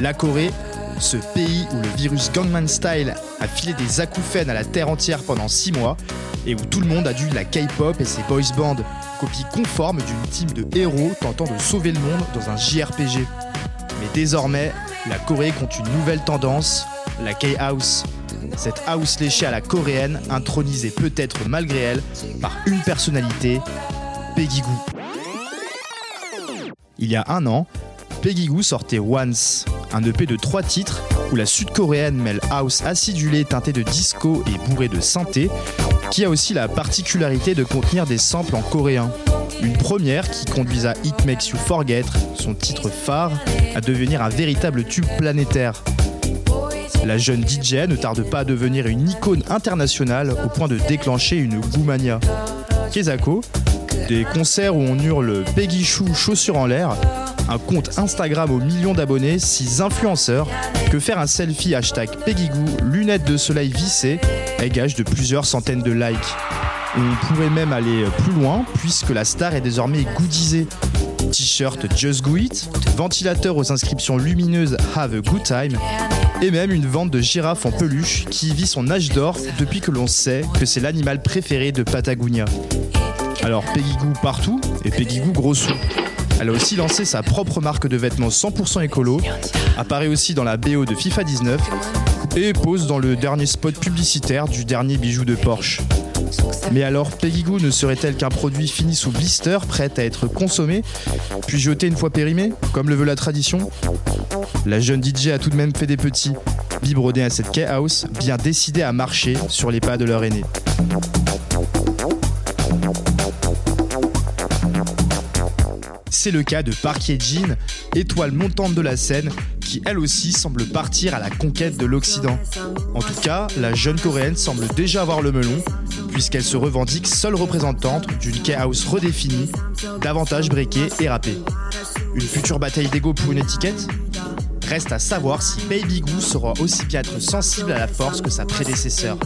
La Corée, ce pays où le virus Gangnam Style a filé des acouphènes à la terre entière pendant 6 mois et où tout le monde a dû la K-pop et ses boys bands, copie conforme d'une team de héros tentant de sauver le monde dans un JRPG. Mais désormais, la Corée compte une nouvelle tendance, la K-House. Cette house léchée à la coréenne, intronisée peut-être malgré elle par une personnalité, Peggy Goo. Il y a un an, Peggy Goo sortait Once, un EP de trois titres où la sud-coréenne mêle house acidulée teintée de disco et bourrée de synthé, qui a aussi la particularité de contenir des samples en coréen. Une première qui conduit à It Makes You Forget, son titre phare, à devenir un véritable tube planétaire. La jeune DJ ne tarde pas à devenir une icône internationale au point de déclencher une goumania. Kezako, des concerts où on hurle Peggy Chou chaussures en l'air, un compte Instagram aux millions d'abonnés, six influenceurs, que faire un selfie hashtag Peggygoo, lunettes de soleil vissées, gage de plusieurs centaines de likes. On pourrait même aller plus loin puisque la star est désormais goudisée. T-shirt Just Go It, ventilateur aux inscriptions lumineuses Have a Good Time, et même une vente de girafes en peluche qui vit son âge d'or depuis que l'on sait que c'est l'animal préféré de Patagonia. Alors Peggy Goo partout et Peggy Goo gros. Elle a aussi lancé sa propre marque de vêtements 100% écolo, apparaît aussi dans la BO de FIFA 19 et pose dans le dernier spot publicitaire du dernier bijou de Porsche. Mais alors, Peggy Goo ne serait-elle qu'un produit fini sous blister, prêt à être consommé, puis jeté une fois périmé, comme le veut la tradition? La jeune DJ a tout de même fait des petits, vibrodés à cette K-House, bien décidés à marcher sur les pas de leur aîné. C'est le cas de Park Hye-jin, étoile montante de la scène, qui elle aussi semble partir à la conquête de l'Occident. En tout cas, la jeune coréenne semble déjà avoir le melon, puisqu'elle se revendique seule représentante d'une K-house redéfinie, davantage breakée et rappée. Une future bataille d'ego pour une étiquette? Reste à savoir si Baby Goo saura aussi bien sensible à la force que sa prédécesseur.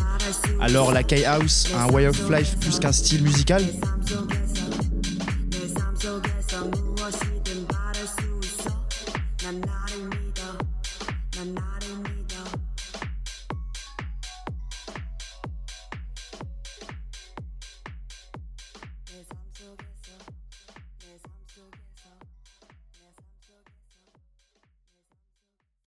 Alors la K-House un way of life plus qu'un style musical? 네가 무엇이든 말할 수 있어 난 나를 믿어 난 나를